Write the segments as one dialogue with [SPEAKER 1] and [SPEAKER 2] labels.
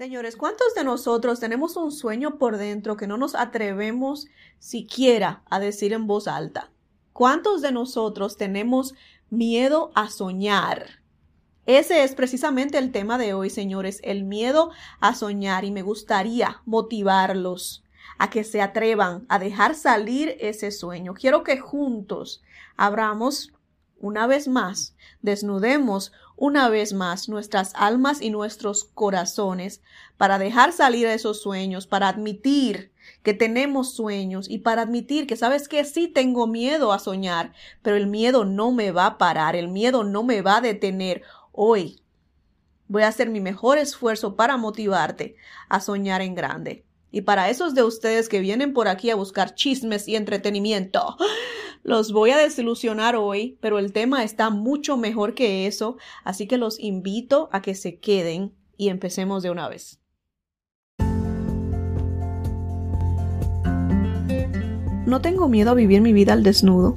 [SPEAKER 1] Señores, ¿cuántos de nosotros tenemos un sueño por dentro que no nos atrevemos siquiera a decir en voz alta? ¿Cuántos de nosotros tenemos miedo a soñar? Ese es precisamente el tema de hoy, señores, el miedo a soñar y me gustaría motivarlos a que se atrevan a dejar salir ese sueño. Quiero que juntos abramos una vez más, desnudemos una vez más nuestras almas y nuestros corazones para dejar salir esos sueños, para admitir que tenemos sueños y para admitir que sabes que sí tengo miedo a soñar, pero el miedo no me va a parar, el miedo no me va a detener. Hoy voy a hacer mi mejor esfuerzo para motivarte a soñar en grande. Y para esos de ustedes que vienen por aquí a buscar chismes y entretenimiento, los voy a desilusionar hoy, pero el tema está mucho mejor que eso, así que los invito a que se queden y empecemos de una vez. No tengo miedo a vivir mi vida al desnudo,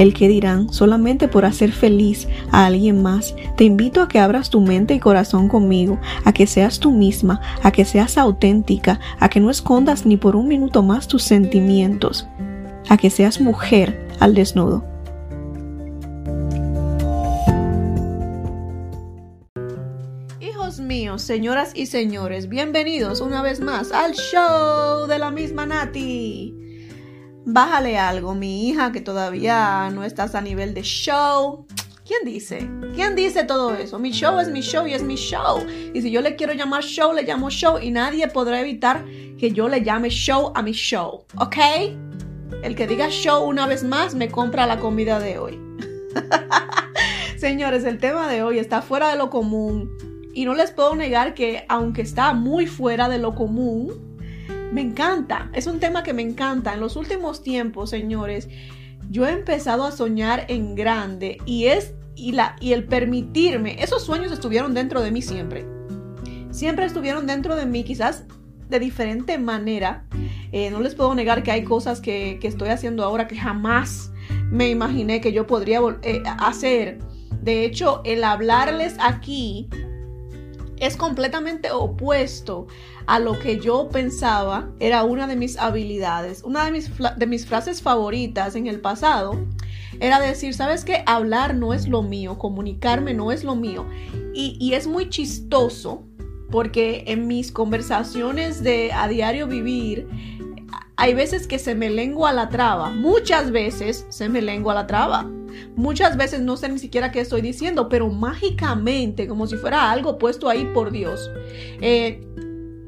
[SPEAKER 1] el que dirán, solamente por hacer feliz a alguien más. Te invito a que abras tu mente y corazón conmigo, a que seas tú misma, a que seas auténtica, a que no escondas ni por un minuto más tus sentimientos, a que seas mujer al desnudo. míos, señoras y señores, bienvenidos una vez más al show de la misma Nati. Bájale algo, mi hija que todavía no estás a nivel de show. ¿Quién dice? ¿Quién dice todo eso? Mi show es mi show y es mi show. Y si yo le quiero llamar show, le llamo show y nadie podrá evitar que yo le llame show a mi show. ¿Ok? El que diga show una vez más me compra la comida de hoy. Señores, el tema de hoy está fuera de lo común y no les puedo negar que aunque está muy fuera de lo común, me encanta. Es un tema que me encanta. En los últimos tiempos, señores, yo he empezado a soñar en grande y es y la y el permitirme, esos sueños estuvieron dentro de mí siempre. Siempre estuvieron dentro de mí, quizás de diferente manera. Eh, no les puedo negar que hay cosas que, estoy haciendo ahora que jamás me imaginé que yo podría eh, hacer. De hecho, el hablarles aquí es completamente opuesto a lo que yo pensaba era una de mis habilidades. Una de mis, de mis frases favoritas en el pasado era decir, ¿sabes qué? Hablar no es lo mío, comunicarme no es lo mío. Y, y es muy chistoso porque en mis conversaciones de a diario vivir, hay veces que se me lengua la traba, muchas veces se me lengua la traba. Muchas veces no sé ni siquiera qué estoy diciendo, pero mágicamente, como si fuera algo puesto ahí por Dios, eh,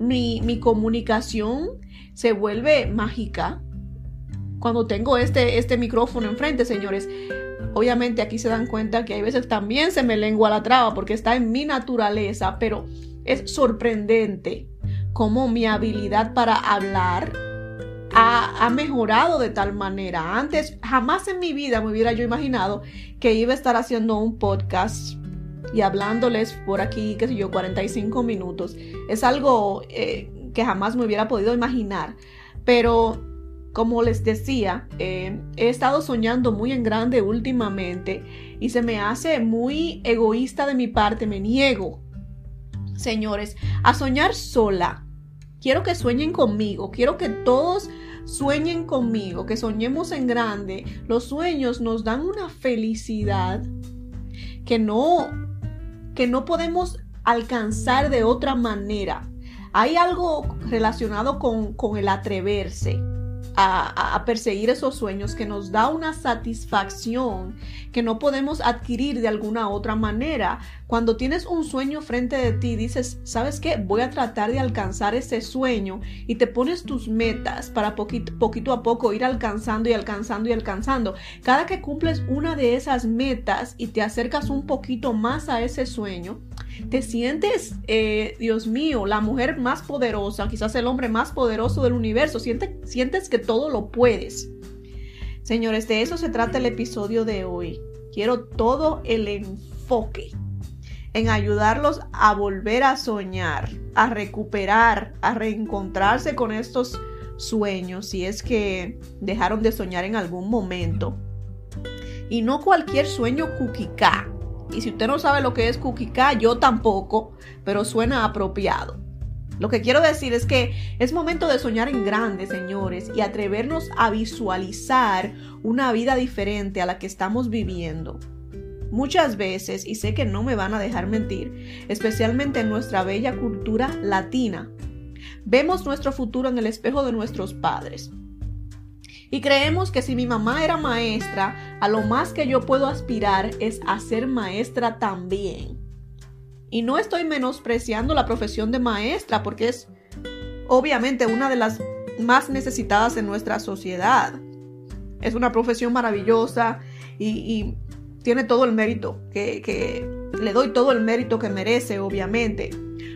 [SPEAKER 1] mi, comunicación se vuelve mágica cuando tengo este, este micrófono enfrente, señores. Obviamente aquí se dan cuenta que hay veces también se me lengua la traba porque está en mi naturaleza, pero es sorprendente cómo mi habilidad para hablar ha, mejorado de tal manera. Antes, jamás en mi vida me hubiera yo imaginado que iba a estar haciendo un podcast y hablándoles por aquí, qué sé yo, 45 minutos. Es algo eh, que jamás me hubiera podido imaginar. Pero, como les decía, eh, he estado soñando muy en grande últimamente y se me hace muy egoísta de mi parte, me niego, señores, a soñar sola. Quiero que sueñen conmigo, quiero que todos sueñen conmigo, que soñemos en grande. Los sueños nos dan una felicidad que no, que no podemos alcanzar de otra manera. Hay algo relacionado con, con el atreverse a, perseguir esos sueños que nos da una satisfacción que no podemos adquirir de alguna otra manera. Cuando tienes un sueño frente de ti, dices, ¿sabes qué? Voy a tratar de alcanzar ese sueño y te pones tus metas para poquito, poquito a poco ir alcanzando y alcanzando y alcanzando. Cada que cumples una de esas metas y te acercas un poquito más a ese sueño, te sientes, eh, Dios mío, la mujer más poderosa, quizás el hombre más poderoso del universo, sientes, sientes que todo lo puedes. Señores, de eso se trata el episodio de hoy. Quiero todo el enfoque en ayudarlos a volver a soñar, a recuperar, a reencontrarse con estos sueños, si es que dejaron de soñar en algún momento. Y no cualquier sueño kukika. Y si usted no sabe lo que es kukika, yo tampoco, pero suena apropiado. Lo que quiero decir es que es momento de soñar en grande, señores, y atrevernos a visualizar una vida diferente a la que estamos viviendo. Muchas veces, y sé que no me van a dejar mentir, especialmente en nuestra bella cultura latina, vemos nuestro futuro en el espejo de nuestros padres. Y creemos que si mi mamá era maestra, a lo más que yo puedo aspirar es a ser maestra también. Y no estoy menospreciando la profesión de maestra porque es obviamente una de las más necesitadas en nuestra sociedad. Es una profesión maravillosa y, tiene todo el mérito, que, que le doy todo el mérito que merece, obviamente.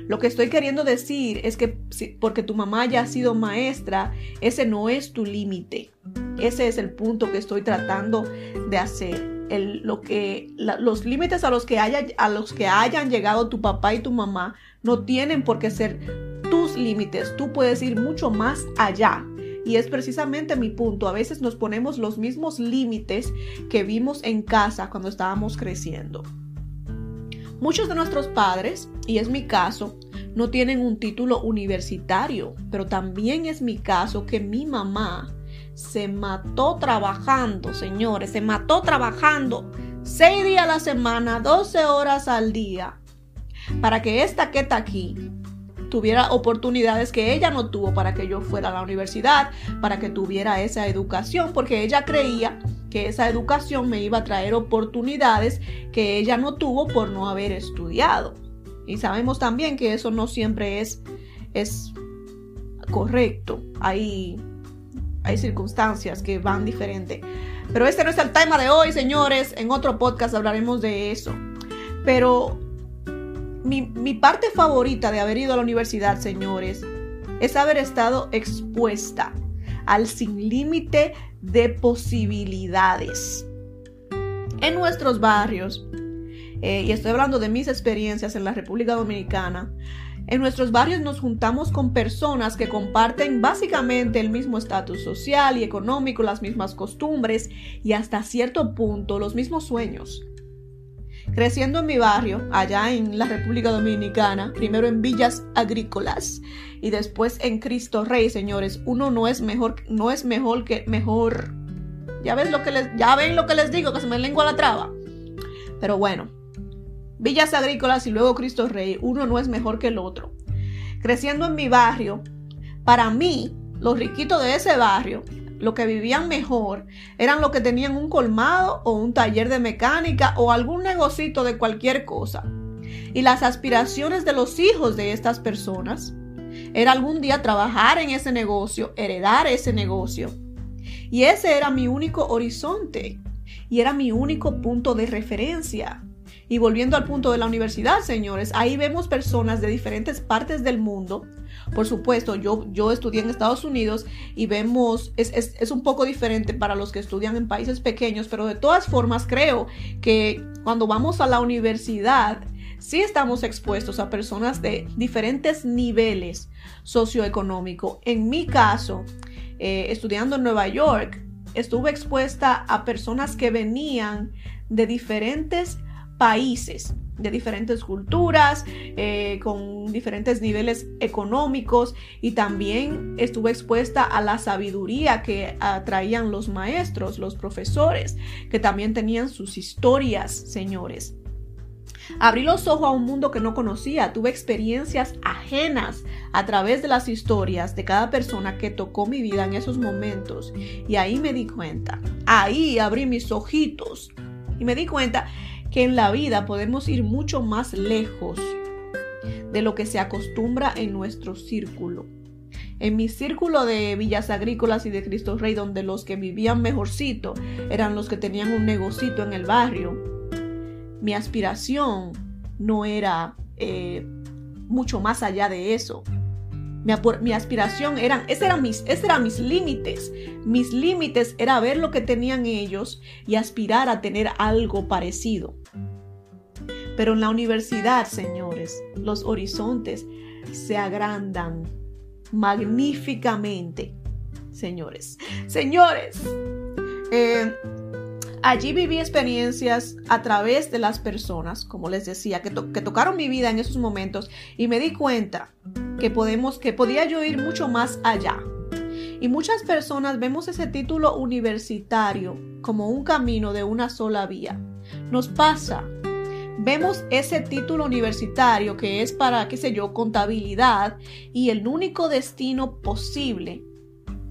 [SPEAKER 1] Lo que estoy queriendo decir es que porque tu mamá haya sido maestra, ese no es tu límite. Ese es el punto que estoy tratando de hacer. lo que, los límites a a los que hayan llegado tu papá y tu mamá no tienen por qué ser tus límites. Tú puedes ir mucho más allá. Y es precisamente mi punto. A veces nos ponemos los mismos límites que vimos en casa cuando estábamos creciendo. Muchos de nuestros padres, y es mi caso, no tienen un título universitario, pero también es mi caso que mi mamá se mató trabajando, señores, se mató trabajando seis días a la semana, 12 horas al día, para que esta que está aquí tuviera oportunidades que ella no tuvo para que yo fuera a la universidad, para que tuviera esa educación, porque ella creía que esa educación me iba a traer oportunidades que ella no tuvo por no haber estudiado. Y sabemos también que eso no siempre es, es correcto. Hay, hay circunstancias que van diferente. Pero este no es el tema de hoy, señores. En otro podcast hablaremos de eso. Pero mi, parte favorita de haber ido a la universidad, señores, es haber estado expuesta al sin límite de posibilidades. En nuestros barrios, eh, y estoy hablando de mis experiencias en la República Dominicana, en nuestros barrios nos juntamos con personas que comparten básicamente el mismo estatus social y económico, las mismas costumbres y hasta cierto punto los mismos sueños. Creciendo en mi barrio, allá en la República Dominicana, primero en villas agrícolas y después en Cristo Rey, señores, uno no es mejor, no es mejor que mejor. Ya ven lo que les, ya ven lo que les digo, que se me lengua la traba. Pero bueno, villas agrícolas y luego Cristo Rey, uno no es mejor que el otro. Creciendo en mi barrio, para mí, los riquitos de ese barrio los que vivían mejor eran los que tenían un colmado o un taller de mecánica o algún negocito de cualquier cosa. Y las aspiraciones de los hijos de estas personas era algún día trabajar en ese negocio, heredar ese negocio. Y ese era mi único horizonte y era mi único punto de referencia. Y volviendo al punto de la universidad, señores, ahí vemos personas de diferentes partes del mundo por supuesto, yo, yo estudié en Estados Unidos y vemos, es, es, un poco diferente para los que estudian en países pequeños, pero de todas formas creo que cuando vamos a la universidad, sí estamos expuestos a personas de diferentes niveles socioeconómicos. En mi caso, eh, estudiando en Nueva York, estuve expuesta a personas que venían de diferentes países de diferentes culturas, eh, con diferentes niveles económicos y también estuve expuesta a la sabiduría que traían los maestros, los profesores, que también tenían sus historias, señores. Abrí los ojos a un mundo que no conocía, tuve experiencias ajenas a través de las historias de cada persona que tocó mi vida en esos momentos. Y ahí me di cuenta, ahí abrí mis ojitos y me di cuenta que en la vida podemos ir mucho más lejos de lo que se acostumbra en nuestro círculo. En mi círculo de villas agrícolas y de Cristo Rey, donde los que vivían mejorcito eran los que tenían un negocito en el barrio, mi aspiración no era eh, mucho más allá de eso. Mi, aspiración eran, ese eran mis, ese eran mis límites. Mis límites era ver lo que tenían ellos y aspirar a tener algo parecido. Pero en la universidad, señores, los horizontes se agrandan magníficamente, señores. Señores, eh, allí viví experiencias a través de las personas, como les decía, que, tocaron mi vida en esos momentos y me di cuenta que podemos, que podía yo ir mucho más allá. Y muchas personas vemos ese título universitario como un camino de una sola vía. Nos pasa. Vemos ese título universitario que es para, qué sé yo, contabilidad y el único destino posible,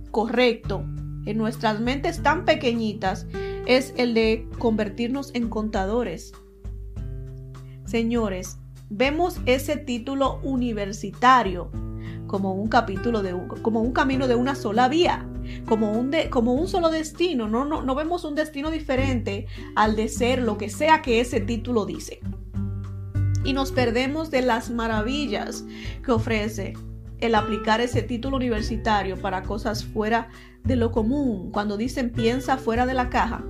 [SPEAKER 1] correcto, en nuestras mentes tan pequeñitas es el de convertirnos en contadores. Señores, vemos ese título universitario como un capítulo de un, como un camino de una sola vía, como un, de, como un solo destino. No, no, no vemos un destino diferente al de ser lo que sea que ese título dice. Y nos perdemos de las maravillas que ofrece el aplicar ese título universitario para cosas fuera de lo común. Cuando dicen piensa fuera de la caja,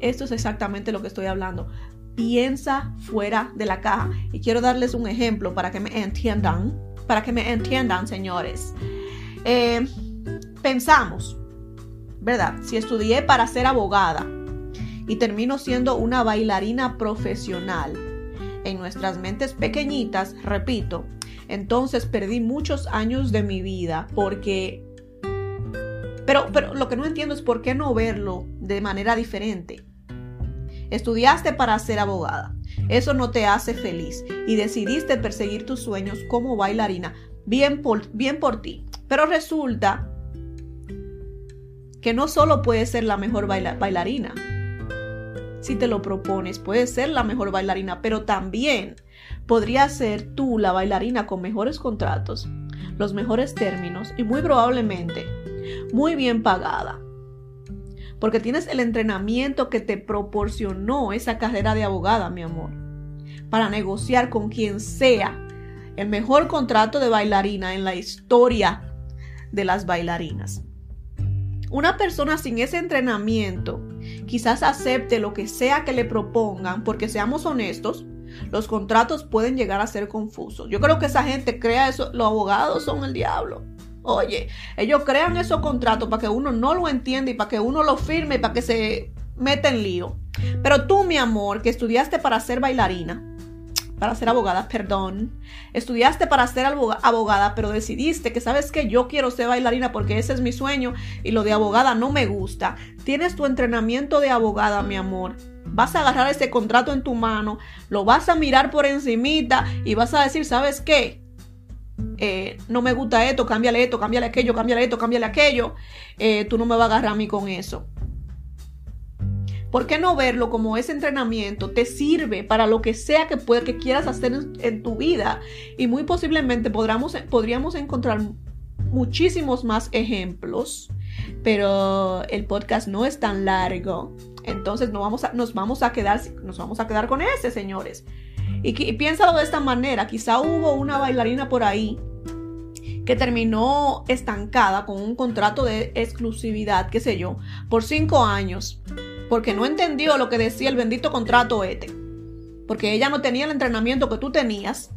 [SPEAKER 1] esto es exactamente lo que estoy hablando. Piensa fuera de la caja. Y quiero darles un ejemplo para que me entiendan para que me entiendan, señores. Eh, pensamos, ¿verdad? Si estudié para ser abogada y termino siendo una bailarina profesional, en nuestras mentes pequeñitas, repito, entonces perdí muchos años de mi vida porque... Pero, pero lo que no entiendo es por qué no verlo de manera diferente. Estudiaste para ser abogada. Eso no te hace feliz y decidiste perseguir tus sueños como bailarina. Bien por, bien por ti. Pero resulta que no solo puedes ser la mejor bailarina. Si te lo propones, puedes ser la mejor bailarina, pero también podrías ser tú la bailarina con mejores contratos, los mejores términos y muy probablemente muy bien pagada porque tienes el entrenamiento que te proporcionó esa carrera de abogada, mi amor, para negociar con quien sea el mejor contrato de bailarina en la historia de las bailarinas. Una persona sin ese entrenamiento quizás acepte lo que sea que le propongan, porque seamos honestos, los contratos pueden llegar a ser confusos. Yo creo que esa gente crea eso, los abogados son el diablo. Oye, ellos crean esos contratos para que uno no lo entienda y para que uno lo firme y para que se meta en lío. Pero tú, mi amor, que estudiaste para ser bailarina, para ser abogada, perdón, estudiaste para ser abogada, pero decidiste que sabes que yo quiero ser bailarina porque ese es mi sueño y lo de abogada no me gusta. Tienes tu entrenamiento de abogada, mi amor. Vas a agarrar ese contrato en tu mano, lo vas a mirar por encimita y vas a decir, ¿sabes qué? Eh, no me gusta esto, cámbiale esto, cámbiale aquello, cámbiale esto, cámbiale aquello, eh, tú no me vas a agarrar a mí con eso. ¿Por qué no verlo como ese entrenamiento te sirve para lo que sea que, pueda, que quieras hacer en, tu vida? Y muy posiblemente podríamos encontrar muchísimos más ejemplos, pero el podcast no es tan largo. Entonces no vamos a, nos, vamos a quedar, nos vamos a quedar con ese, señores. Y, piénsalo de esta manera, quizá hubo una bailarina por ahí que terminó estancada con un contrato de exclusividad, qué sé yo, por cinco años, porque no entendió lo que decía el bendito contrato este, porque ella no tenía el entrenamiento que tú tenías,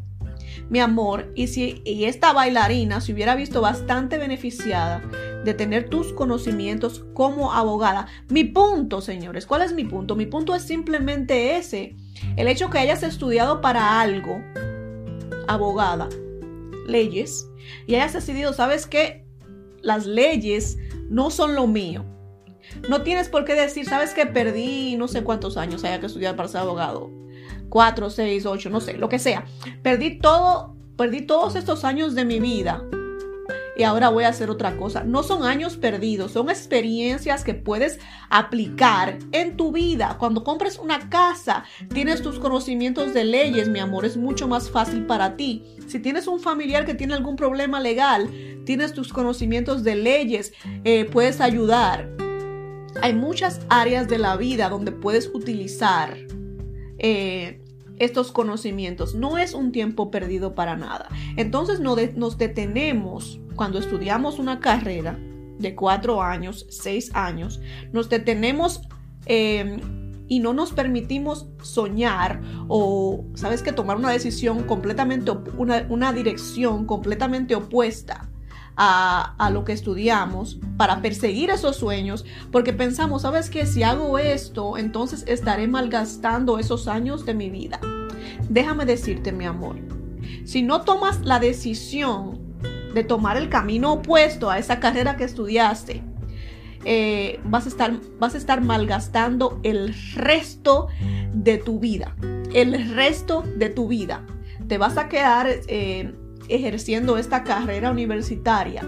[SPEAKER 1] mi amor, y si y esta bailarina se hubiera visto bastante beneficiada de tener tus conocimientos como abogada. Mi punto, señores, ¿cuál es mi punto? Mi punto es simplemente ese el hecho que hayas estudiado para algo, abogada, leyes, y hayas decidido, ¿sabes qué? Las leyes no son lo mío. No tienes por qué decir, ¿sabes qué? Perdí no sé cuántos años haya que estudiar para ser abogado. Cuatro, seis, ocho, no sé, lo que sea. Perdí todo, perdí todos estos años de mi vida y ahora voy a hacer otra cosa. No son años perdidos, son experiencias que puedes aplicar en tu vida. Cuando compres una casa, tienes tus conocimientos de leyes, mi amor, es mucho más fácil para ti. Si tienes un familiar que tiene algún problema legal, tienes tus conocimientos de leyes, eh, puedes ayudar. Hay muchas áreas de la vida donde puedes utilizar eh, estos conocimientos. No es un tiempo perdido para nada. Entonces nos detenemos cuando estudiamos una carrera de cuatro años, seis años, nos detenemos em, y no nos permitimos soñar o, ¿sabes que Tomar una decisión completamente, una dirección completamente opuesta a, lo que estudiamos para perseguir esos sueños, porque pensamos, ¿sabes qué? Si hago esto, entonces estaré malgastando esos años de mi vida. Déjame decirte, mi amor, si no tomas la decisión de tomar el camino opuesto a esa carrera que estudiaste, eh, vas, a estar, vas a estar malgastando el resto de tu vida. El resto de tu vida. Te vas a quedar eh, ejerciendo esta carrera universitaria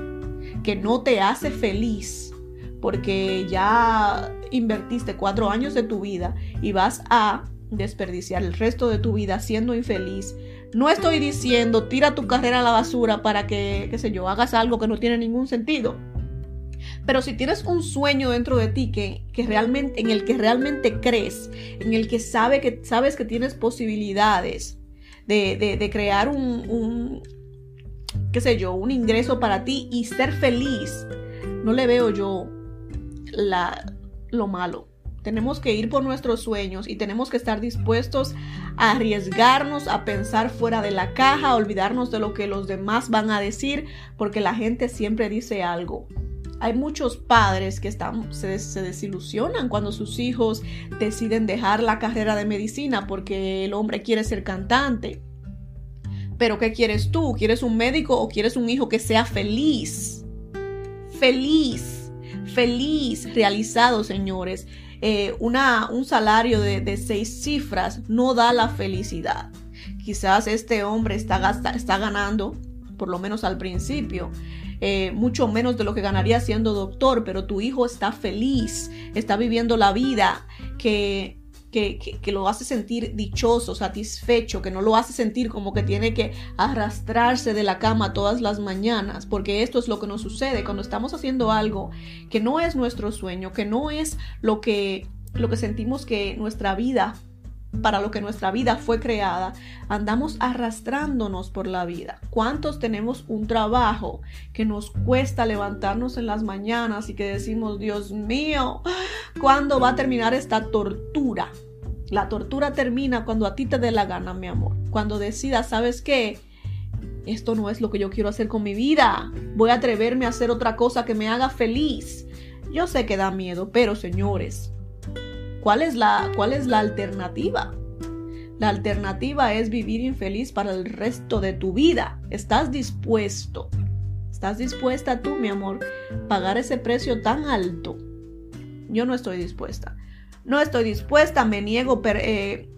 [SPEAKER 1] que no te hace feliz porque ya invertiste cuatro años de tu vida y vas a desperdiciar el resto de tu vida siendo infeliz. No estoy diciendo tira tu carrera a la basura para que, qué sé yo, hagas algo que no tiene ningún sentido. Pero si tienes un sueño dentro de ti que, realmente, en el que realmente crees, en el que, sabe que sabes que tienes posibilidades de, crear un, un, qué sé yo, un ingreso para ti y ser feliz, no le veo yo la, lo malo. Tenemos que ir por nuestros sueños y tenemos que estar dispuestos a arriesgarnos, a pensar fuera de la caja, a olvidarnos de lo que los demás van a decir, porque la gente siempre dice algo. Hay muchos padres que están, se, se, desilusionan cuando sus hijos deciden dejar la carrera de medicina porque el hombre quiere ser cantante. Pero ¿qué quieres tú? ¿Quieres un médico o quieres un hijo que sea feliz? Feliz, feliz, realizado, señores. Eh, una, un salario de, de, seis cifras no da la felicidad. Quizás este hombre está, está ganando, por lo menos al principio, eh, mucho menos de lo que ganaría siendo doctor, pero tu hijo está feliz, está viviendo la vida que, que, que, lo hace sentir dichoso, satisfecho, que no lo hace sentir como que tiene que arrastrarse de la cama todas las mañanas, porque esto es lo que nos sucede cuando estamos haciendo algo que no es nuestro sueño, que no es lo que, lo que sentimos que nuestra vida para lo que nuestra vida fue creada, andamos arrastrándonos por la vida. ¿Cuántos tenemos un trabajo que nos cuesta levantarnos en las mañanas y que decimos, Dios mío, ¿cuándo va a terminar esta tortura? La tortura termina cuando a ti te dé la gana, mi amor. Cuando decidas, ¿sabes qué? Esto no es lo que yo quiero hacer con mi vida. Voy a atreverme a hacer otra cosa que me haga feliz. Yo sé que da miedo, pero señores, ¿Cuál es la, cuál es la alternativa? La alternativa es vivir infeliz para el resto de tu vida. ¿Estás dispuesto? ¿Estás dispuesta tú, mi amor, pagar ese precio tan alto? Yo no estoy dispuesta. No estoy dispuesta, me niego, eh,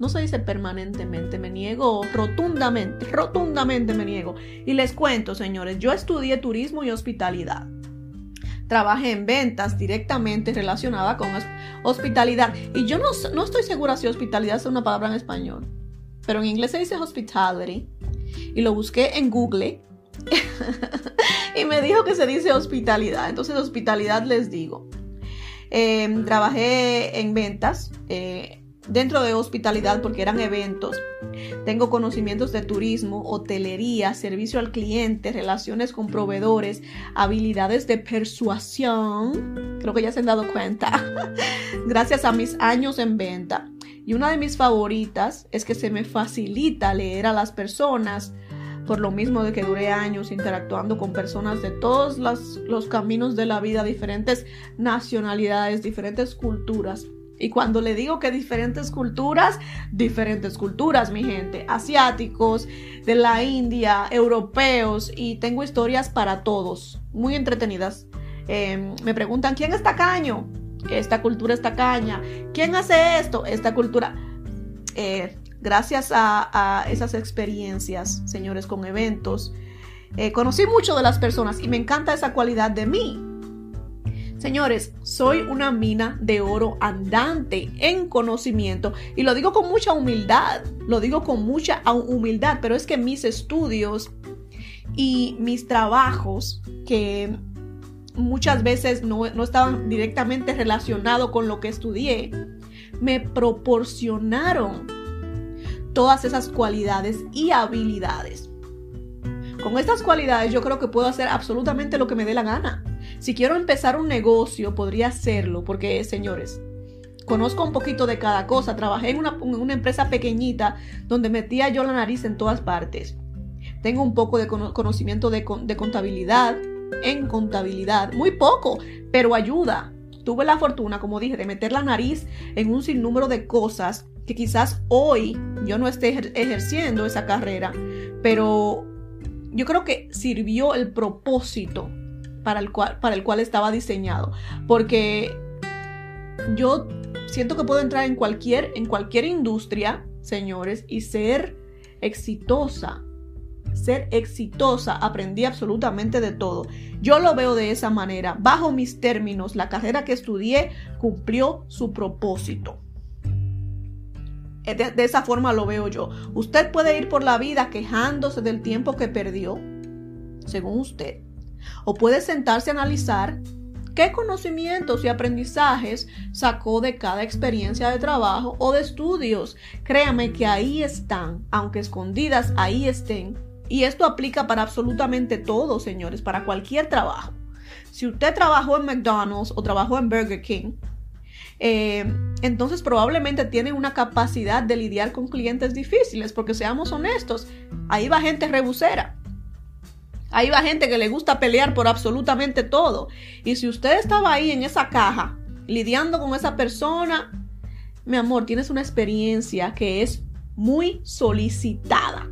[SPEAKER 1] no se dice permanentemente, me niego rotundamente, rotundamente me niego. Y les cuento, señores, yo estudié turismo y hospitalidad trabajé en ventas directamente relacionada con hospitalidad. Y yo no, no estoy segura si hospitalidad es una palabra en español, pero en inglés se dice hospitality. Y lo busqué en Google y me dijo que se dice hospitalidad. Entonces, hospitalidad les digo. Em, trabajé en ventas. Eh, dentro de hospitalidad porque eran eventos. Tengo conocimientos de turismo, hotelería, servicio al cliente, relaciones con proveedores, habilidades de persuasión. Creo que ya se han dado cuenta. Gracias a mis años en venta. Y una de mis favoritas es que se me facilita leer a las personas. Por lo mismo de que duré años interactuando con personas de todos los, caminos de la vida, diferentes nacionalidades, diferentes culturas. Y cuando le digo que diferentes culturas, diferentes culturas, mi gente, asiáticos, de la India, europeos, y tengo historias para todos, muy entretenidas. Em, me preguntan, ¿quién es tacaño? Esta cultura es tacaña. ¿Quién hace esto? Esta cultura. Eh, gracias a, esas experiencias, señores, con eventos, eh, conocí mucho de las personas y me encanta esa cualidad de mí Señores, soy una mina de oro andante en conocimiento y lo digo con mucha humildad, lo digo con mucha humildad, pero es que mis estudios y mis trabajos que muchas veces no, estaban directamente relacionados con lo que estudié, me proporcionaron todas esas cualidades y habilidades. Con estas cualidades yo creo que puedo hacer absolutamente lo que me dé la gana. Si quiero empezar un negocio, podría hacerlo, porque señores, conozco un poquito de cada cosa. Trabajé en una, empresa pequeñita donde metía yo la nariz en todas partes. Tengo un poco de conocimiento de contabilidad, en contabilidad, muy poco, pero ayuda. Tuve la fortuna, como dije, de meter la nariz en un sinnúmero de cosas que quizás hoy yo no esté ejerciendo esa carrera, pero yo creo que sirvió el propósito para el cual, para el cual estaba diseñado. Porque yo siento que puedo entrar en cualquier, en cualquier industria, señores, y ser exitosa. Ser exitosa, aprendí absolutamente de todo. Yo lo veo de esa manera. Bajo mis términos, la carrera que estudié cumplió su propósito. De, de, esa forma lo veo yo. Usted puede ir por la vida quejándose del tiempo que perdió, según usted. O puede sentarse a analizar qué conocimientos y aprendizajes sacó de cada experiencia de trabajo o de estudios. Créame que ahí están, aunque escondidas, ahí estén. Y esto aplica para absolutamente todo, señores, para cualquier trabajo. Si usted trabajó en McDonald's o trabajó en Burger King, eh, entonces probablemente tiene una capacidad de lidiar con clientes difíciles, porque seamos honestos, ahí va gente rebusera. Ahí va gente que le gusta pelear por absolutamente todo. Y si usted estaba ahí en esa caja, lidiando con esa persona, mi amor, tienes una experiencia que es muy solicitada.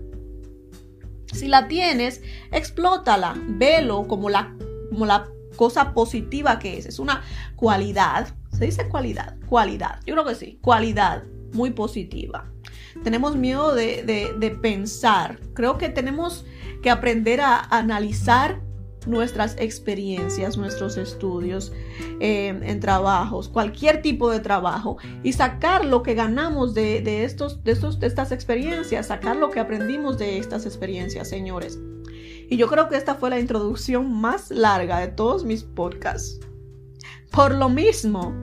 [SPEAKER 1] Si la tienes, explótala, velo como la, como la cosa positiva que es. Es una cualidad. ¿Se dice cualidad? Cualidad. Yo creo que sí. Cualidad muy positiva. Tenemos miedo de, de pensar. Creo que tenemos que aprender a analizar nuestras experiencias, nuestros estudios eh, en trabajos, cualquier tipo de trabajo y sacar lo que ganamos de, estos, de, estos, de estas experiencias, sacar lo que aprendimos de estas experiencias, señores. Y yo creo que esta fue la introducción más larga de todos mis podcasts. Por lo mismo,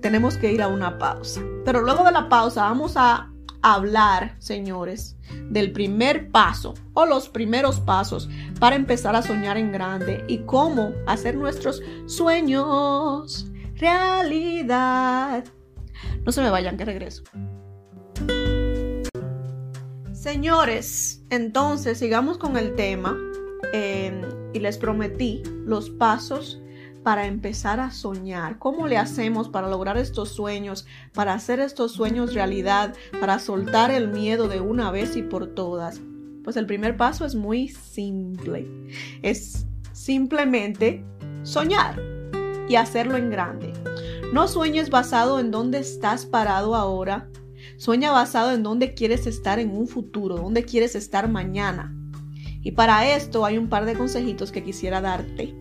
[SPEAKER 1] tenemos que ir a una pausa. Pero luego de la pausa vamos a hablar, señores, del primer paso o los primeros pasos para empezar a soñar en grande y cómo hacer nuestros sueños realidad. No se me vayan, que regreso. Señores, entonces sigamos con el tema eh, y les prometí los pasos para empezar a soñar? ¿Cómo le hacemos para lograr estos sueños, para hacer estos sueños realidad, para soltar el miedo de una vez y por todas? Pues el primer paso es muy simple. Es simplemente soñar y hacerlo en grande. No sueñes basado en dónde estás parado ahora. Sueña basado en dónde quieres estar en un futuro, dónde quieres estar mañana. Y para esto hay un par de consejitos que quisiera darte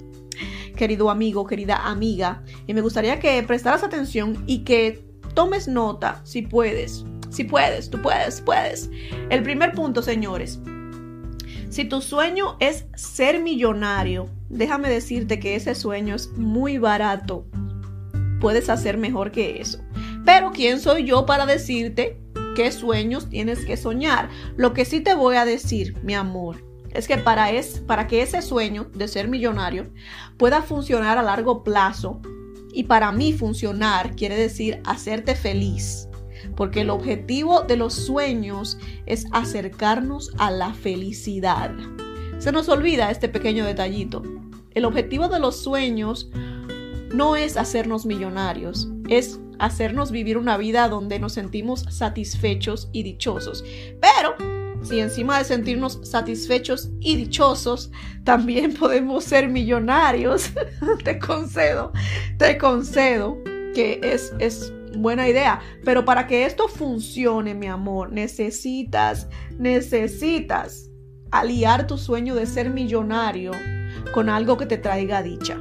[SPEAKER 1] querido amigo, querida amiga, y me gustaría que prestaras atención y que tomes nota si puedes. Si puedes, tú puedes, puedes. El primer punto, señores. Si tu sueño es ser millonario, déjame decirte que ese sueño es muy barato. Puedes hacer mejor que eso. Pero ¿quién soy yo para decirte qué sueños tienes que soñar? Lo que sí te voy a decir, mi amor, es que para, es, para que ese sueño de ser millonario pueda funcionar a largo plazo, y para mí funcionar quiere decir hacerte feliz, porque el objetivo de los sueños es acercarnos a la felicidad. Se nos olvida este pequeño detallito. El objetivo de los sueños no es hacernos millonarios, es hacernos vivir una vida donde nos sentimos satisfechos y dichosos. Pero si encima de sentirnos satisfechos y dichosos, también podemos ser millonarios, te concedo, te concedo que es, es buena idea. Pero para que esto funcione, mi amor, necesitas, necesitas aliar tu sueño de ser millonario con algo que te traiga dicha.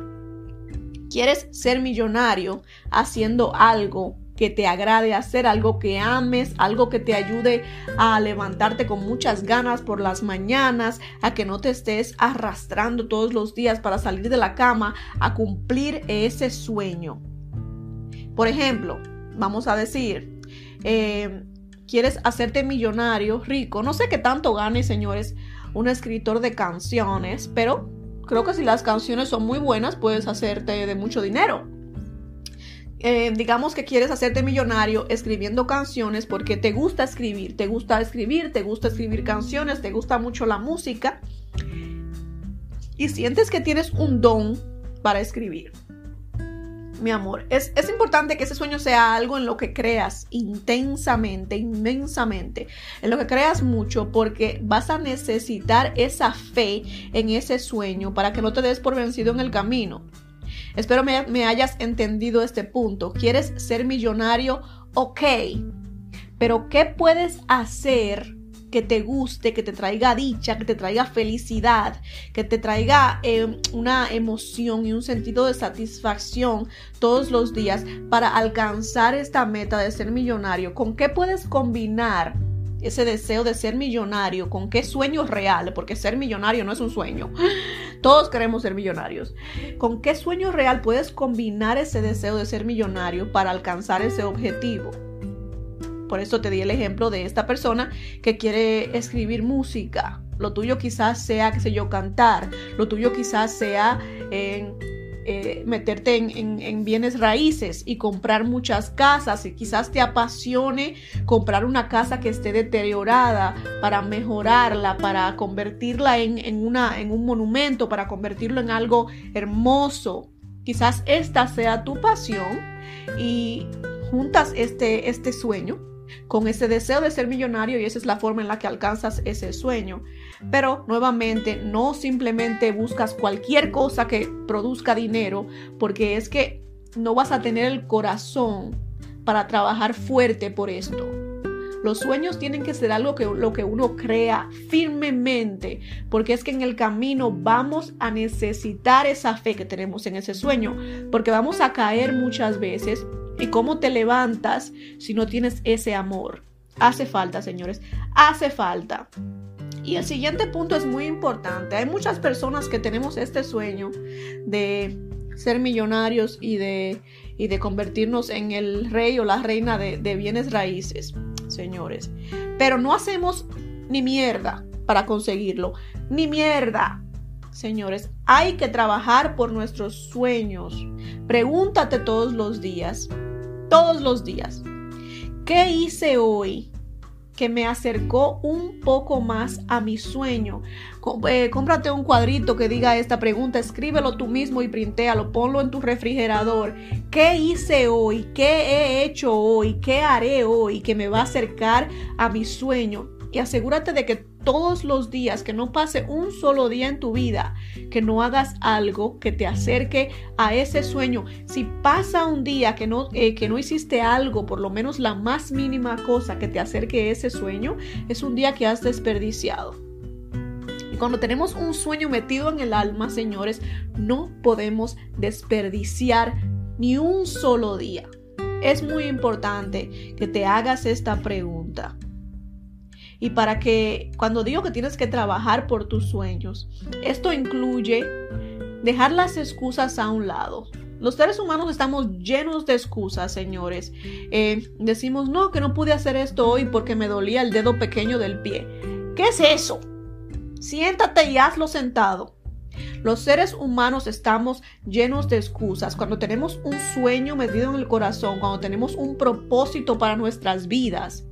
[SPEAKER 1] ¿Quieres ser millonario haciendo algo que te agrade hacer, algo que ames, algo que te ayude a levantarte con muchas ganas por las mañanas, a que no te estés arrastrando todos los días para salir de la cama, a cumplir ese sueño. Por ejemplo, vamos a decir, eh, quieres hacerte millonario, rico, no sé qué tanto gane, señores, un escritor de canciones, pero creo que si las canciones son muy buenas, puedes hacerte de mucho dinero eh, digamos que quieres hacerte millonario escribiendo canciones porque te gusta escribir, te gusta escribir, te gusta escribir canciones, te gusta mucho la música y sientes que tienes un don para escribir. Mi amor, es, es, importante que ese sueño sea algo en lo que creas intensamente, inmensamente, en lo que creas mucho, porque vas a necesitar esa fe en ese sueño para que no te des por vencido en el camino. Espero me, hayas entendido este punto. ¿Quieres ser millonario? Ok. Pero ¿qué puedes hacer que te guste, que te traiga dicha, que te traiga felicidad, que te traiga em, una emoción y un sentido de satisfacción todos los días para alcanzar esta meta de ser millonario? ¿Con qué puedes combinar ese deseo de ser millonario, con qué sueño real, porque ser millonario no es un sueño. Todos queremos ser millonarios. ¿Con qué sueño real puedes combinar ese deseo de ser millonario para alcanzar ese objetivo? Por eso te di el ejemplo de esta persona que quiere escribir música. Lo tuyo quizás sea, qué sé yo, cantar. Lo tuyo quizás sea en eh, meterte en, bienes raíces y comprar muchas casas y quizás te apasione comprar una casa que esté deteriorada para mejorarla, para convertirla en, un monumento, para convertirlo en algo hermoso. Quizás esta sea tu pasión y juntas este, este sueño con ese deseo de ser millonario y esa es la forma en la que alcanzas ese sueño. Pero nuevamente, no simplemente buscas cualquier cosa que produzca dinero, porque es que no vas a tener el corazón para trabajar fuerte por esto. Los sueños tienen que ser algo que uno crea firmemente, porque es que en el camino vamos a necesitar esa fe que tenemos en ese sueño, porque vamos a caer muchas veces ¿Y cómo te levantas si no tienes ese amor? Hace falta, señores, hace falta. Y el siguiente punto es muy importante. Hay muchas personas que tenemos este sueño de ser millonarios y de, convertirnos en el rey o la reina de bienes raíces, señores. Pero no hacemos ni mierda para conseguirlo. Ni mierda. Señores, hay que trabajar por nuestros sueños. Pregúntate todos los días, todos los días. ¿Qué hice hoy que me acercó un poco más a mi sueño? Eh, cómprate un cuadrito que diga esta pregunta, escríbelo tú mismo y printéalo, ponlo en tu refrigerador. ¿Qué hice hoy? ¿Qué he hecho hoy? ¿Qué haré hoy que me va a acercar a mi sueño? Y asegúrate de que todos los días, que no pase un solo día en tu vida, que no hagas algo que te acerque a ese sueño. Si pasa un día que no, eh, que no hiciste algo, por lo menos la más mínima cosa que te acerque a ese sueño, es un día que has desperdiciado. Y cuando tenemos un sueño metido en el alma, señores, no podemos desperdiciar ni un solo día. Es muy importante que te hagas esta pregunta y para que cuando digo que tienes que trabajar por tus sueños, esto incluye dejar las excusas a un lado. Los seres humanos estamos llenos de excusas, señores. Eh, decimos, no, que no pude hacer esto hoy porque me dolía el dedo pequeño del pie. ¿Qué es eso? Siéntate y hazlo sentado. Los seres humanos estamos llenos de excusas. Cuando tenemos un sueño metido en el corazón, cuando tenemos un propósito para nuestras vidas,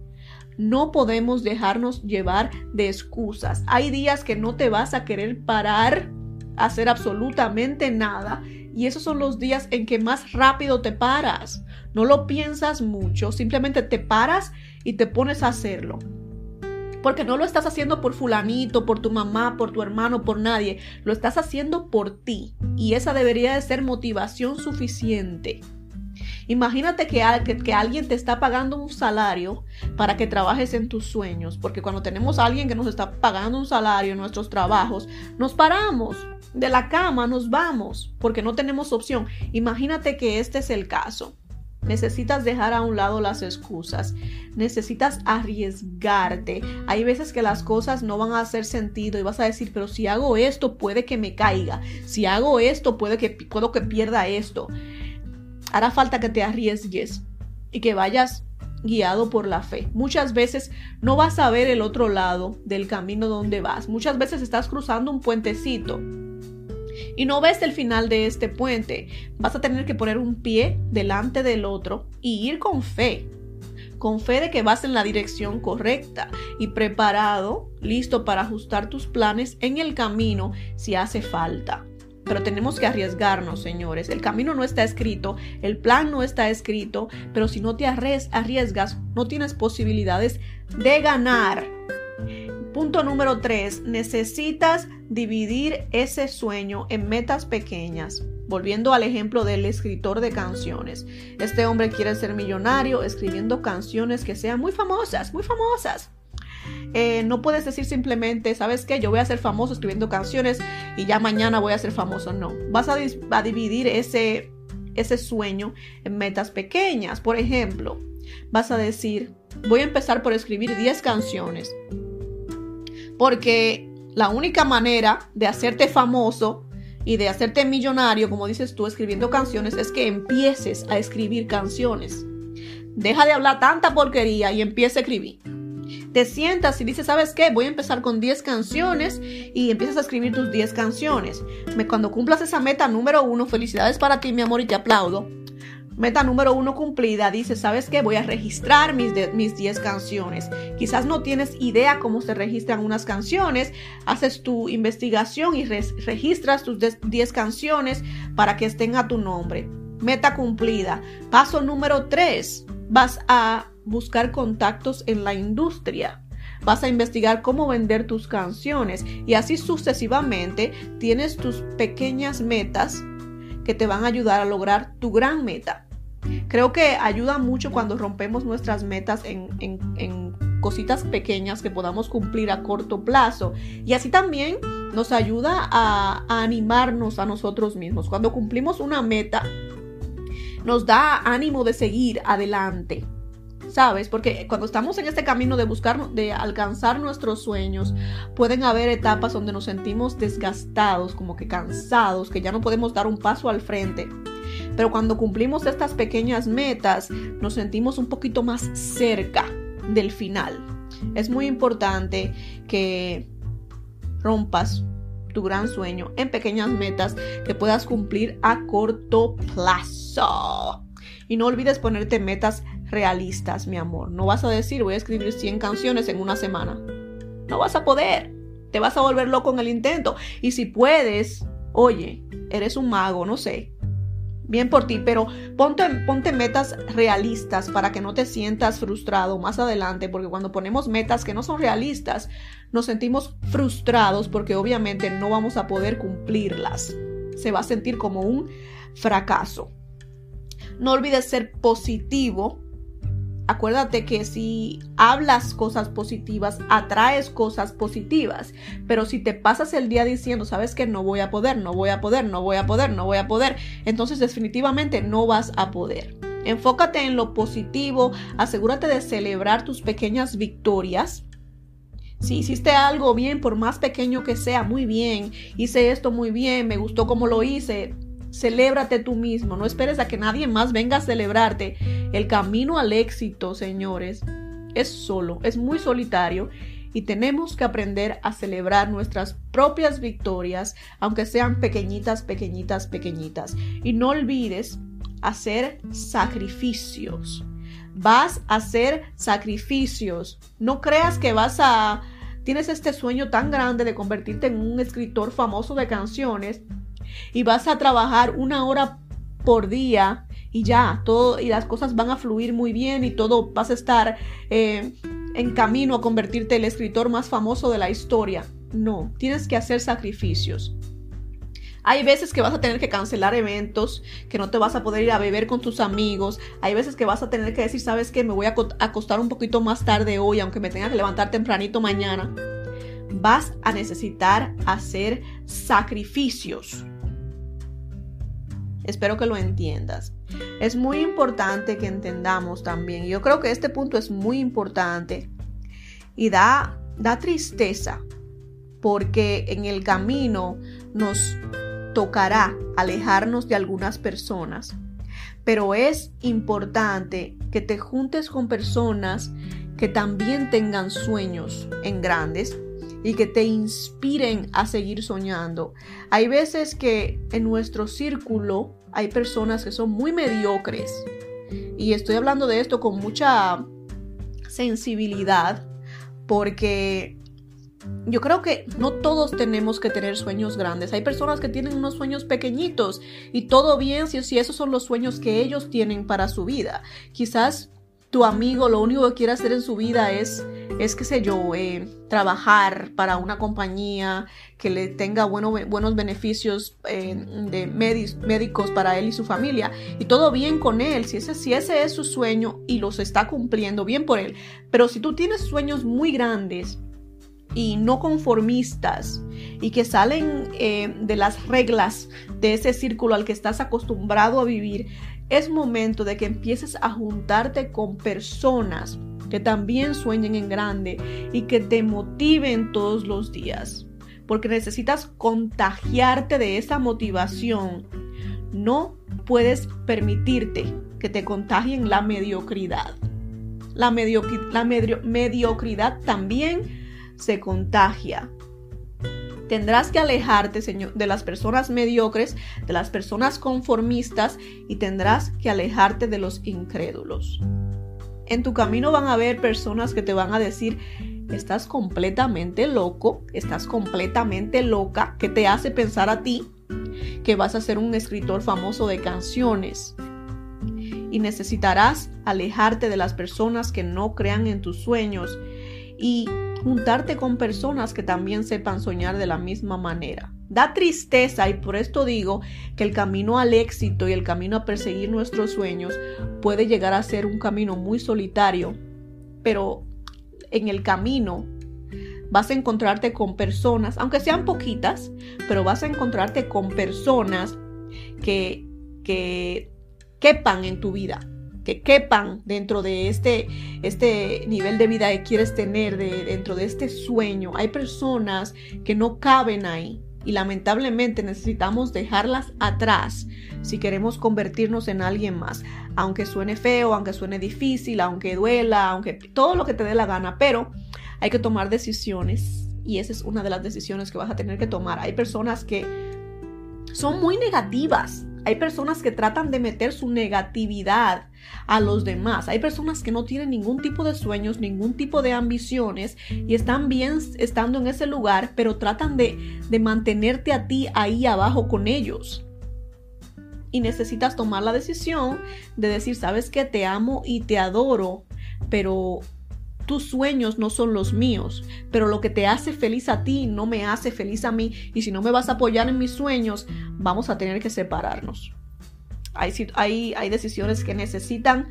[SPEAKER 1] no podemos dejarnos llevar de excusas. Hay días que no te vas a querer parar a hacer absolutamente nada y esos son los días en que más rápido te paras. No lo piensas mucho, simplemente te paras y te pones a hacerlo. Porque no lo estás haciendo por fulanito, por tu mamá, por tu hermano, por nadie. Lo estás haciendo por ti. Y esa debería de ser motivación suficiente. Imagínate que, alguien te está pagando un salario para que trabajes en tus sueños, porque cuando tenemos a alguien que nos está pagando un salario en nuestros trabajos, nos paramos de la cama, nos vamos, porque no tenemos opción. Imagínate que este es el caso. Necesitas dejar a un lado las excusas. Necesitas arriesgarte. Hay veces que las cosas no van a hacer sentido y vas a decir, pero si hago esto puede que me caiga. Si hago esto puede que, puedo que pierda esto hará falta que te arriesgues y que vayas guiado por la fe. Muchas veces no vas a ver el otro lado del camino donde vas. Muchas veces estás cruzando un puentecito y no ves el final de este puente. Vas a tener que poner un pie delante del otro y ir con fe. Con fe de que vas en la dirección correcta y preparado, listo para ajustar tus planes en el camino si hace falta. Pero tenemos que arriesgarnos, señores. El camino no está escrito, el plan no está escrito, pero si no te arriesgas, no tienes posibilidades de ganar. Punto número 3. Necesitas dividir ese sueño en metas pequeñas. Volviendo al ejemplo del escritor de canciones. Este hombre quiere ser millonario escribiendo canciones que sean muy famosas, muy famosas. Eh, no puedes decir simplemente, ¿sabes qué? Yo voy a ser famoso escribiendo canciones y ya mañana voy a ser famoso. No, vas a, a dividir ese, ese sueño en metas pequeñas. Por ejemplo, vas a decir, voy a empezar por escribir 10 canciones porque la única manera de hacerte famoso y de hacerte millonario, como dices tú, escribiendo canciones, es que empieces a escribir canciones. Deja de hablar tanta porquería y empieza a escribir. Te sientas y dices, ¿sabes qué? Voy a empezar con 10 canciones y empiezas a escribir tus 10 canciones. Cuando cumplas esa meta número uno, felicidades para ti, mi amor, y te aplaudo. Meta número uno cumplida, dice, ¿sabes qué? Voy a registrar mis, mis 10 canciones. Quizás no tienes idea cómo se registran unas canciones, haces tu investigación y registras tus 10 canciones para que estén a tu nombre. Meta cumplida. Paso número 3, vas a buscar contactos en la industria. Vas a investigar cómo vender tus canciones y así sucesivamente tienes tus pequeñas metas que te van a ayudar a lograr tu gran meta. Creo que ayuda mucho cuando rompemos nuestras metas en, cositas pequeñas que podamos cumplir a corto plazo. Y así también nos ayuda a, a animarnos a nosotros mismos. Cuando cumplimos una meta, nos da ánimo de seguir adelante. ¿Sabes? Porque cuando estamos en este camino de buscar, de alcanzar nuestros sueños, pueden haber etapas donde nos sentimos desgastados, como que cansados, que ya no podemos dar un paso al frente. Pero cuando cumplimos estas pequeñas metas, nos sentimos un poquito más cerca del final. Es muy importante que rompas tu gran sueño en pequeñas metas que puedas cumplir a corto plazo. Y no olvides ponerte metas realistas, mi amor. No vas a decir voy a escribir 100 canciones en una semana. No vas a poder. Te vas a volver loco en el intento. Y si puedes, oye, eres un mago, no sé. Bien por ti, pero ponte, ponte metas realistas para que no te sientas frustrado más adelante, porque cuando ponemos metas que no son realistas, nos sentimos frustrados porque obviamente no vamos a poder cumplirlas. Se va a sentir como un fracaso. No olvides ser positivo Acuérdate que si hablas cosas positivas, atraes cosas positivas. Pero si te pasas el día diciendo, sabes que no voy a poder, no voy a poder, no voy a poder, no voy a poder, entonces definitivamente no vas a poder. Enfócate en lo positivo, asegúrate de celebrar tus pequeñas victorias. Si hiciste algo bien, por más pequeño que sea, muy bien, hice esto muy bien, me gustó como lo hice, Celébrate tú mismo, no esperes a que nadie más venga a celebrarte. El camino al éxito, señores, es solo, es muy solitario y tenemos que aprender a celebrar nuestras propias victorias, aunque sean pequeñitas, pequeñitas, pequeñitas. Y no olvides hacer sacrificios. Vas a hacer sacrificios. No creas que vas a... Tienes este sueño tan grande de convertirte en un escritor famoso de canciones y vas a trabajar una hora por día y ya, todo y las cosas van a fluir muy bien y todo vas a estar eh, en camino a convertirte en el escritor más famoso de la historia. No, tienes que hacer sacrificios. Hay veces que vas a tener que cancelar eventos, que no te vas a poder ir a beber con tus amigos. Hay veces que vas a tener que decir, sabes que me voy a acostar un poquito más tarde hoy, aunque me tenga que levantar tempranito mañana. Vas a necesitar hacer sacrificios. Espero que lo entiendas. Es muy importante que entendamos también. Yo creo que este punto es muy importante y da, da tristeza porque en el camino nos tocará alejarnos de algunas personas. Pero es importante que te juntes con personas que también tengan sueños en grandes y que te inspiren a seguir soñando. Hay veces que en nuestro círculo hay personas que son muy mediocres y estoy hablando de esto con mucha sensibilidad porque yo creo que no todos tenemos que tener sueños grandes. Hay personas que tienen unos sueños pequeñitos y todo bien si, si esos son los sueños que ellos tienen para su vida. Quizás tu amigo lo único que quiere hacer en su vida es, es qué sé yo, eh, trabajar para una compañía que le tenga buenos beneficios eh, de médicos para él y su familia. Y todo bien con él, si ese, si ese es su sueño y los está cumpliendo, bien por él. Pero si tú tienes sueños muy grandes, y no conformistas y que salen eh, de las reglas de ese círculo al que estás acostumbrado a vivir, es momento de que empieces a juntarte con personas que también sueñen en grande y que te motiven todos los días. Porque necesitas contagiarte de esa motivación. No puedes permitirte que te contagien la mediocridad. La, mediocridad también se contagia. Tendrás que alejarte, Señor, de las personas mediocres, de las personas conformistas y tendrás que alejarte de los incrédulos. En tu camino van a haber personas que te van a decir, estás completamente loco, estás completamente loca, que te hace pensar a ti que vas a ser un escritor famoso de canciones. Y necesitarás alejarte de las personas que no crean en tus sueños y juntarte con personas que también sepan soñar de la misma manera. Da tristeza y por esto digo que el camino al éxito y el camino a perseguir nuestros sueños puede llegar a ser un camino muy solitario, pero en el camino vas a encontrarte con personas, aunque sean poquitas, pero vas a encontrarte con personas que, que quepan en tu vida, que quepan dentro de este, este nivel de vida que quieres tener, de, dentro de este sueño. Hay personas que no caben ahí y lamentablemente necesitamos dejarlas atrás si queremos convertirnos en alguien más. Aunque suene feo, aunque suene difícil, aunque duela, aunque todo lo que te dé la gana, pero hay que tomar decisiones y esa es una de las decisiones que vas a tener que tomar. Hay personas que son muy negativas hay personas que tratan de meter su negatividad a los demás. Hay personas que no tienen ningún tipo de sueños, ningún tipo de ambiciones y están bien estando en ese lugar, pero tratan de, de mantenerte a ti ahí abajo con ellos. Y necesitas tomar la decisión de decir, sabes que te amo y te adoro, pero tus sueños no son los míos, pero lo que te hace feliz a ti no me hace feliz a mí. Y si no me vas a apoyar en mis sueños, vamos a tener que separarnos. Hay, hay, decisiones que necesitan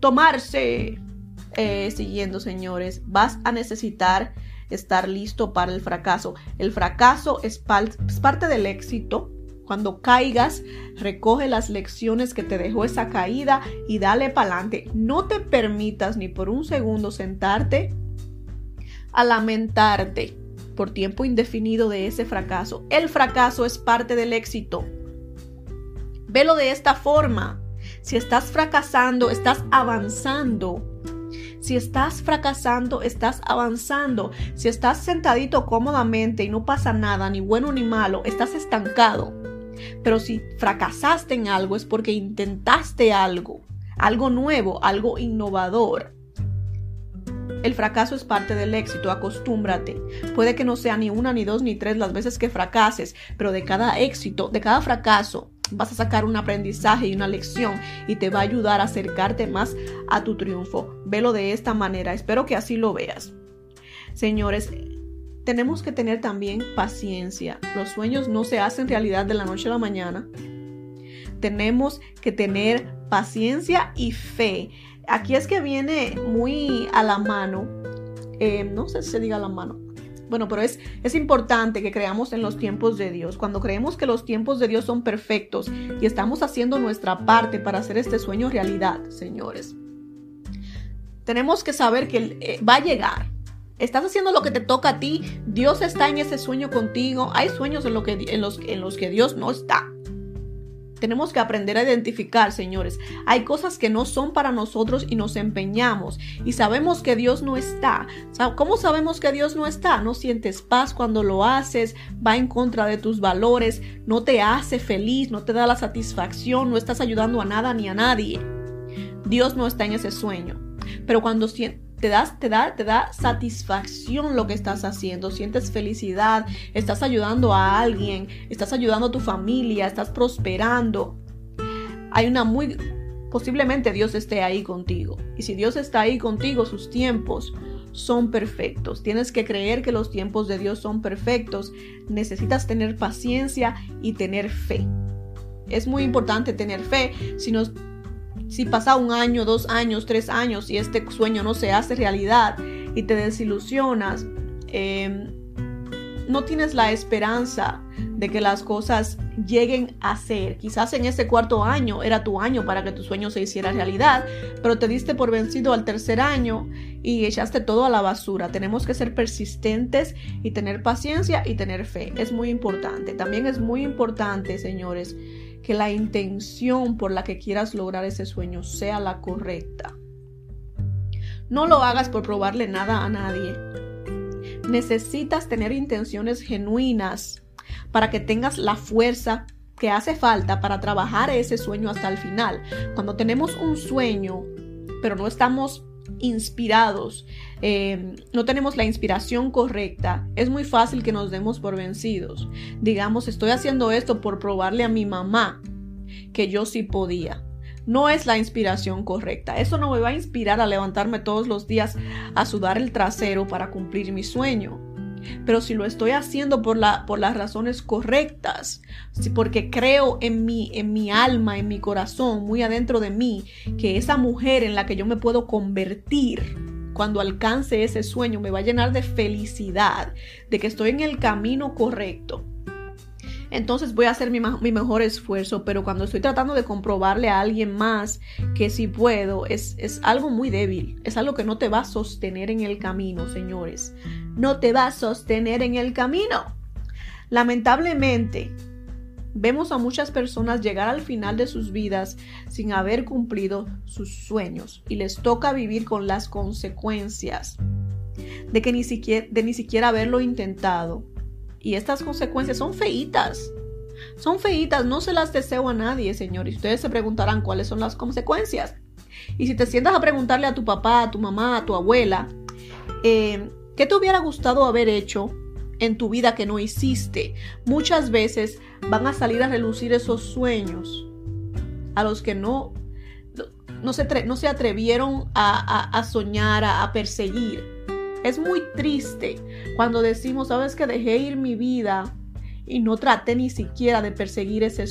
[SPEAKER 1] tomarse. Eh, siguiendo, señores, vas a necesitar estar listo para el fracaso. El fracaso es parte del éxito cuando caigas, recoge las lecciones que te dejó esa caída y dale para adelante. No te permitas ni por un segundo sentarte a lamentarte por tiempo indefinido de ese fracaso. El fracaso es parte del éxito. Velo de esta forma. Si estás fracasando, estás avanzando. Si estás fracasando, estás avanzando. Si estás sentadito cómodamente y no pasa nada, ni bueno ni malo, estás estancado. Pero si fracasaste en algo es porque intentaste algo, algo nuevo, algo innovador. El fracaso es parte del éxito, acostúmbrate. Puede que no sea ni una, ni dos, ni tres las veces que fracases, pero de cada éxito, de cada fracaso, vas a sacar un aprendizaje y una lección y te va a ayudar a acercarte más a tu triunfo. Velo de esta manera, espero que así lo veas. Señores, tenemos que tener también paciencia. Los sueños no se hacen realidad de la noche a la mañana. Tenemos que tener paciencia y fe. Aquí es que viene muy a la mano. Eh, no sé si se diga a la mano. Bueno, pero es, es importante que creamos en los tiempos de Dios. Cuando creemos que los tiempos de Dios son perfectos y estamos haciendo nuestra parte para hacer este sueño realidad, señores. Tenemos que saber que eh, va a llegar Estás haciendo lo que te toca a ti. Dios está en ese sueño contigo. Hay sueños en, los, los que Dios no está. Tenemos que aprender a identificar, señores. Hay cosas que no son para nosotros y nos empeñamos y sabemos que Dios no está. ¿Cómo sabemos que Dios no está? No sientes paz cuando lo haces, va en contra de tus valores, no te hace feliz, no te da la satisfacción, no estás ayudando a nada ni a nadie. Dios no está en ese sueño. Pero cuando te, das, te, da, te da satisfacción lo que estás haciendo, sientes felicidad, estás ayudando a alguien, estás ayudando a tu familia, estás prosperando. Hay una muy... Posiblemente Dios esté ahí contigo. Y si Dios está ahí contigo, sus tiempos son perfectos. Tienes que creer que los tiempos de Dios son perfectos. Necesitas tener paciencia y tener fe. Es muy importante tener fe. Si nos si pasa un año, dos años, tres años y este sueño no se hace realidad y te desilusionas, em, no tienes la esperanza de que las cosas lleguen a ser. Quizás en ese cuarto año era tu año para que tu sueño se hiciera realidad, pero te diste por vencido al tercer año y echaste todo a la basura. Tenemos que ser persistentes y tener paciencia y tener fe. Es muy importante. También es muy importante, señores, que la intención por la que quieras lograr ese sueño sea la correcta. No lo hagas por probarle nada a nadie. Necesitas tener intenciones genuinas para que tengas la fuerza que hace falta para trabajar ese sueño hasta el final. Cuando tenemos un sueño, pero no estamos inspirados, eh, no tenemos la inspiración correcta, es muy fácil que nos demos por vencidos. Digamos, estoy haciendo esto por probarle a mi mamá que yo sí podía. No es la inspiración correcta. Eso no me va a inspirar a levantarme todos los días a sudar el trasero para cumplir mi sueño. Pero si lo estoy haciendo por, la, por las razones correctas, si porque creo en mí, en mi alma, en mi corazón, muy adentro de mí, que esa mujer en la que yo me puedo convertir cuando alcance ese sueño me va a llenar de felicidad, de que estoy en el camino correcto entonces voy a hacer mi, mejor esfuerzo, pero cuando estoy tratando de comprobarle a alguien más que sí puedo, es, es algo muy débil, es algo que no te va a sostener en el camino, señores, no te va a sostener en el camino. Lamentablemente, vemos a muchas personas llegar al final de sus vidas sin haber cumplido sus sueños y les toca vivir con las consecuencias de que ni siquiera, de ni siquiera haberlo intentado y estas consecuencias son feitas. Son feitas, no se las deseo a nadie, señor. Y ustedes se preguntarán cuáles son las consecuencias. Y si te sientas a preguntarle a tu papá, a tu mamá, a tu abuela, eh, ¿qué te hubiera gustado haber hecho en tu vida que no hiciste? Muchas veces van a salir a relucir esos sueños a los que no, no, se, no se atrevieron a, soñar, a perseguir. Es muy triste cuando decimos, sabes que dejé ir mi vida y no traté ni siquiera de perseguir ese,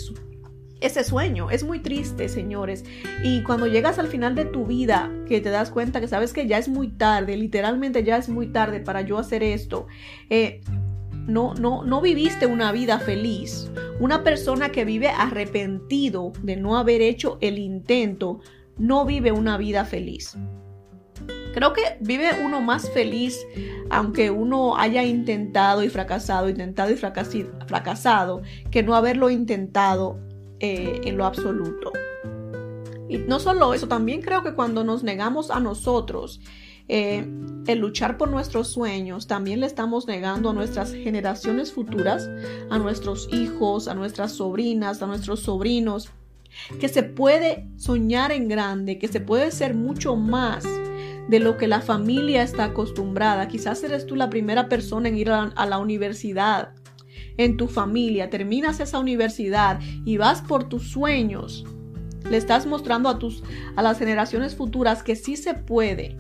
[SPEAKER 1] ese sueño. Es muy triste, señores. Y cuando llegas al final de tu vida, que te das cuenta que sabes que ya es muy tarde, literalmente ya es muy tarde para yo hacer esto. Eh, no, no, no viviste una vida feliz. Una persona que vive arrepentido de no haber hecho el intento, no vive una vida feliz. Creo que vive uno más feliz aunque uno haya intentado y fracasado, intentado y fracasado, que no haberlo intentado eh, en lo absoluto. Y no solo eso, también creo que cuando nos negamos a nosotros eh, el luchar por nuestros sueños, también le estamos negando a nuestras generaciones futuras, a nuestros hijos, a nuestras sobrinas, a nuestros sobrinos, que se puede soñar en grande, que se puede ser mucho más de lo que la familia está acostumbrada. Quizás eres tú la primera persona en ir a la, universidad en tu familia, terminas esa universidad y vas por tus sueños. Le estás mostrando a tus a las generaciones futuras que sí se puede,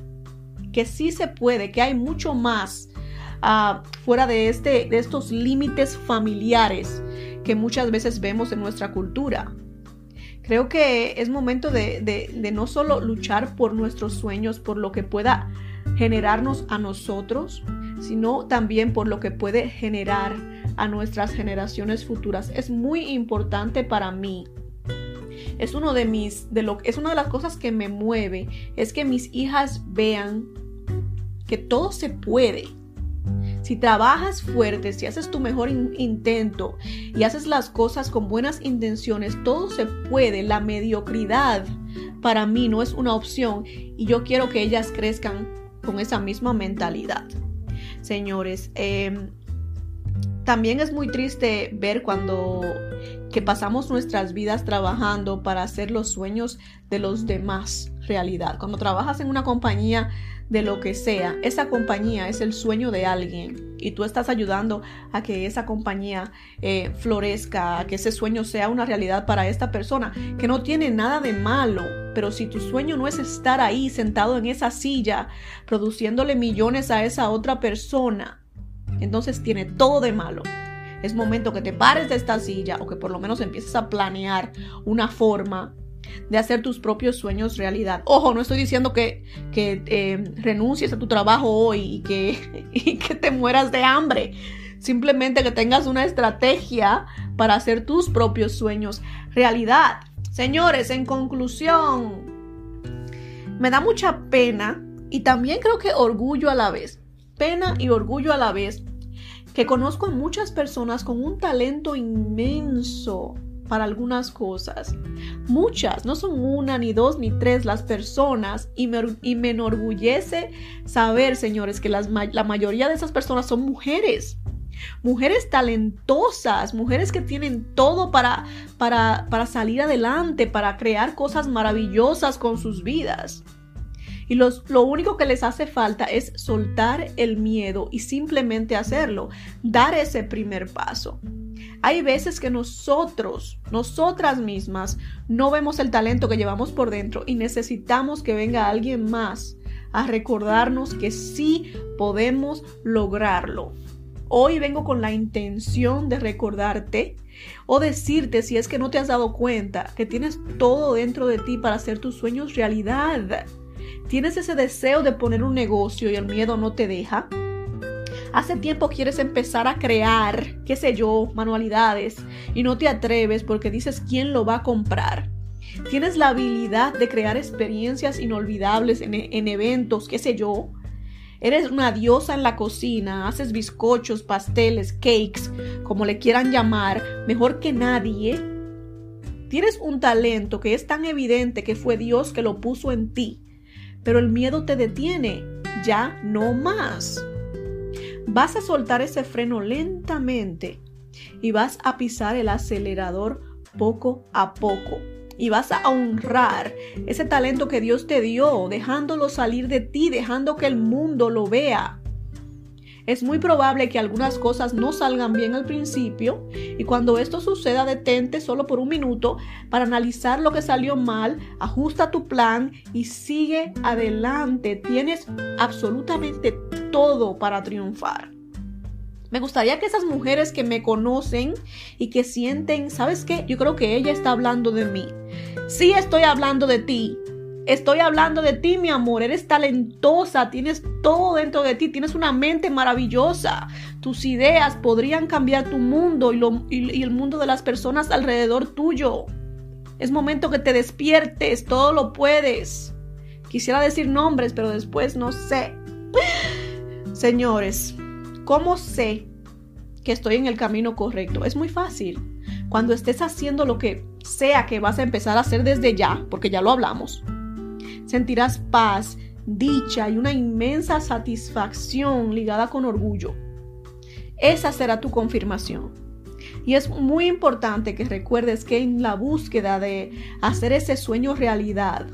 [SPEAKER 1] que sí se puede, que hay mucho más ah, fuera de este de estos límites familiares que muchas veces vemos en nuestra cultura. Creo que es momento de, no solo luchar por nuestros sueños, por lo que pueda generarnos a nosotros, sino también por lo que puede generar a nuestras generaciones futuras. Es muy importante para mí. Es uno de mis de lo es una de las cosas que me mueve es que mis hijas vean que todo se puede Si trabajas fuerte, si haces tu mejor intento y haces las cosas con buenas intenciones, todo se puede. La mediocridad para mí no es una opción y yo quiero que ellas crezcan con esa misma mentalidad. Señores, em, también es muy triste ver cuando que pasamos nuestras vidas trabajando para hacer los sueños de los demás realidad. Cuando trabajas en una compañía de lo que sea, esa compañía es el sueño de alguien y tú estás ayudando a que esa compañía eh, florezca, a que ese sueño sea una realidad para esta persona, que no tiene nada de malo, pero si tu sueño no es estar ahí sentado en esa silla produciéndole millones a esa otra persona, entonces tiene todo de malo. Es momento que te pares de esta silla o que por lo menos empieces a planear una forma de hacer tus propios sueños realidad. Ojo, no estoy diciendo que, eh, renuncies a tu trabajo hoy y que te mueras de hambre. Simplemente que tengas una estrategia para hacer tus propios sueños realidad. Señores, en conclusión, me da mucha pena y también creo que orgullo a la vez pena y orgullo a la vez que conozco a muchas personas con un talento inmenso para algunas cosas. Muchas, no son una, ni dos, ni tres las personas y me, y me enorgullece saber, señores, que las, la mayoría de esas personas son mujeres. Mujeres talentosas, mujeres que tienen todo para, para, para salir adelante, para crear cosas maravillosas con sus vidas. Y lo único que les hace falta es soltar el miedo y simplemente hacerlo, dar ese primer paso. Hay veces que nosotros, nosotras mismas, no vemos el talento que llevamos por dentro y necesitamos que venga alguien más a recordarnos que sí podemos lograrlo. Hoy vengo con la intención de recordarte o decirte si es que no te has dado cuenta que tienes todo dentro de ti para hacer tus sueños realidad. ¿Tienes ese deseo de poner un negocio y el miedo no te deja? Hace tiempo quieres empezar a crear, qué sé yo, manualidades y no te atreves porque dices quién lo va a comprar. Tienes la habilidad de crear experiencias inolvidables en, en eventos, qué sé yo. Eres una diosa en la cocina, haces bizcochos, pasteles, cakes, como le quieran llamar, mejor que nadie. Tienes un talento que es tan evidente que fue Dios que lo puso en ti pero el miedo te detiene, ya no más. Vas a soltar ese freno lentamente y vas a pisar el acelerador poco a poco. Y vas a honrar ese talento que Dios te dio, dejándolo salir de ti, dejando que el mundo lo vea. Es muy probable que algunas cosas no salgan bien al principio y cuando esto suceda detente solo por un minuto para analizar lo que salió mal, ajusta tu plan y sigue adelante. Tienes absolutamente todo para triunfar. Me gustaría que esas mujeres que me conocen y que sienten, ¿sabes qué? Yo creo que ella está hablando de mí. Sí estoy hablando de ti, Estoy hablando de ti, mi amor. Eres talentosa, tienes todo dentro de ti, tienes una mente maravillosa. Tus ideas podrían cambiar tu mundo y, el mundo de las personas alrededor tuyo. Es momento que te despiertes, todo lo puedes. Quisiera decir nombres, pero después no sé. Señores, ¿cómo sé que estoy en el camino correcto? Es muy fácil. Cuando estés haciendo lo que sea que vas a empezar a hacer desde ya, porque ya lo hablamos, sentirás paz, dicha y una inmensa satisfacción ligada con orgullo. Esa será tu confirmación. Y es muy importante que recuerdes que en la búsqueda de hacer ese sueño realidad,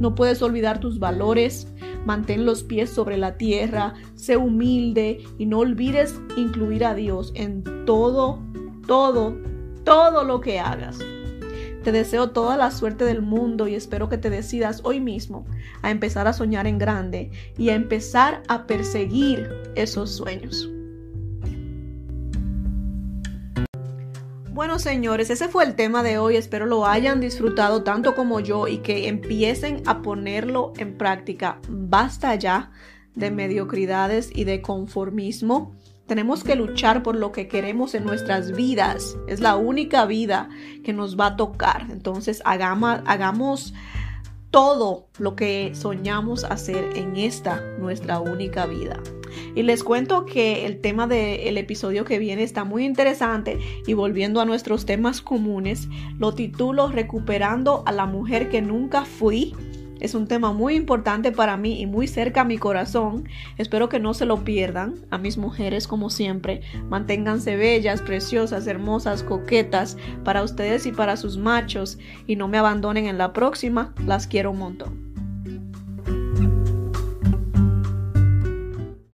[SPEAKER 1] no puedes olvidar tus valores, mantén los pies sobre la tierra, sé humilde y no olvides incluir a Dios en todo, todo, todo lo que hagas. Te deseo toda la suerte del mundo y espero que te decidas hoy mismo a empezar a soñar en grande y a empezar a perseguir esos sueños. Bueno, señores, ese fue el tema de hoy. Espero lo hayan disfrutado tanto como yo y que empiecen a ponerlo en práctica. Basta ya de mediocridades y de conformismo. Tenemos que luchar por lo que queremos en nuestras vidas. Es la única vida que nos va a tocar. Entonces hagamos, todo lo que soñamos hacer en esta nuestra única vida. Y les cuento que el tema del episodio que viene está muy interesante y volviendo a nuestros temas comunes, lo titulo Recuperando a la mujer que nunca fui es un tema muy importante para mí y muy cerca a mi corazón. Espero que no se lo pierdan. A mis mujeres, como siempre, manténganse bellas, preciosas, hermosas, coquetas para ustedes y para sus machos y no me abandonen en la próxima. Las quiero un montón.